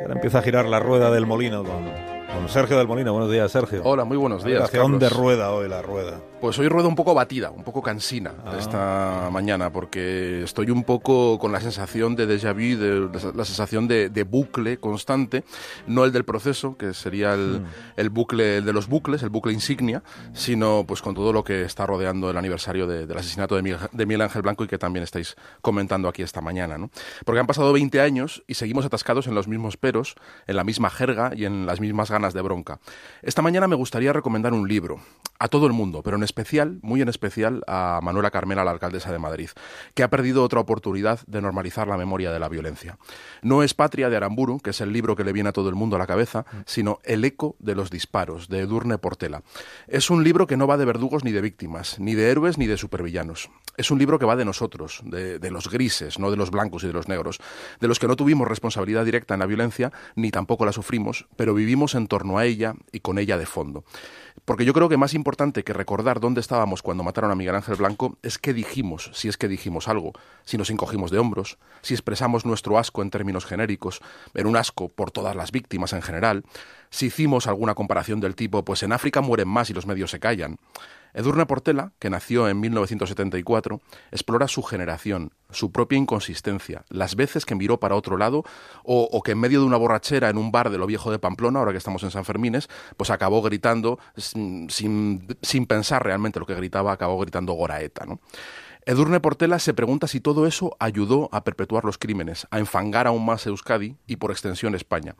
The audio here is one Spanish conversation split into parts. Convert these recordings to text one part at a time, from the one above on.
Ahora empieza a girar la rueda del molino con, con Sergio del Molino. Buenos días, Sergio. Hola, muy buenos días. ¿Hacia dónde rueda hoy la rueda? Pues hoy ruedo un poco batida, un poco cansina Ah. esta mañana, porque estoy un poco con la sensación de déjà vu, de, la sensación de, de bucle constante, no el del proceso, que sería el, Mm. el bucle el de los bucles, el bucle insignia, sino pues con todo lo que está rodeando el aniversario de- del asesinato de Miguel, de Miguel Ángel Blanco y que también estáis comentando aquí esta mañana. ¿no? Porque han pasado 20 años y seguimos atascados en los mismos peros, en la misma jerga y en las mismas ganas de bronca. Esta mañana me gustaría recomendar un libro a todo el mundo, pero en especial, muy en especial, a Manuela Carmela, la alcaldesa de Madrid, que ha perdido otra oportunidad de normalizar la memoria de la violencia. No es Patria de Aramburu, que es el libro que le viene a todo el mundo a la cabeza, sino El eco de los disparos, de Edurne Portela. Es un libro que no va de verdugos ni de víctimas, ni de héroes ni de supervillanos. Es un libro que va de nosotros, de, los grises, no de los blancos y de los negros, de los que no tuvimos responsabilidad directa en la violencia, ni tampoco la sufrimos, pero vivimos en torno a ella y con ella de fondo. Porque yo creo que más importante que recordar dónde estábamos cuando mataron a Miguel Ángel Blanco es qué dijimos, si es que dijimos algo, si nos encogimos de hombros, si expresamos nuestro asco en términos genéricos, en un asco por todas las víctimas en general, si hicimos alguna comparación del tipo, pues en África mueren más y los medios se callan. Edurne Portela, que nació en 1974, explora su generación, su propia inconsistencia, las veces que miró para otro lado o, que en medio de una borrachera en un bar de lo viejo de Pamplona, ahora que estamos en San Fermines, pues acabó gritando sin, sin, sin pensar realmente lo que gritaba, acabó gritando Goraeta, ¿no? Edurne Portela se pregunta si todo eso ayudó a perpetuar los crímenes, a enfangar aún más Euskadi y por extensión España.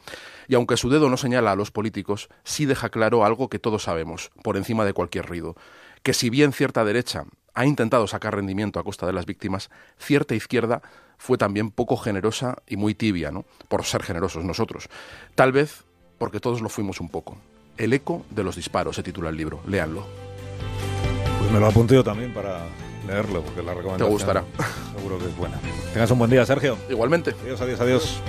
Y aunque su dedo no señala a los políticos, sí deja claro algo que todos sabemos, por encima de cualquier ruido, que si bien cierta derecha ha intentado sacar rendimiento a costa de las víctimas, cierta izquierda fue también poco generosa y muy tibia, ¿no? Por ser generosos nosotros. Tal vez porque todos lo fuimos un poco. El eco de los disparos se titula el libro. Léanlo. Pues me lo apunto yo también para leerlo, porque la recomendación gustará. seguro que es buena. Tengas un buen día, Sergio. Igualmente. Adiós, adiós, adiós.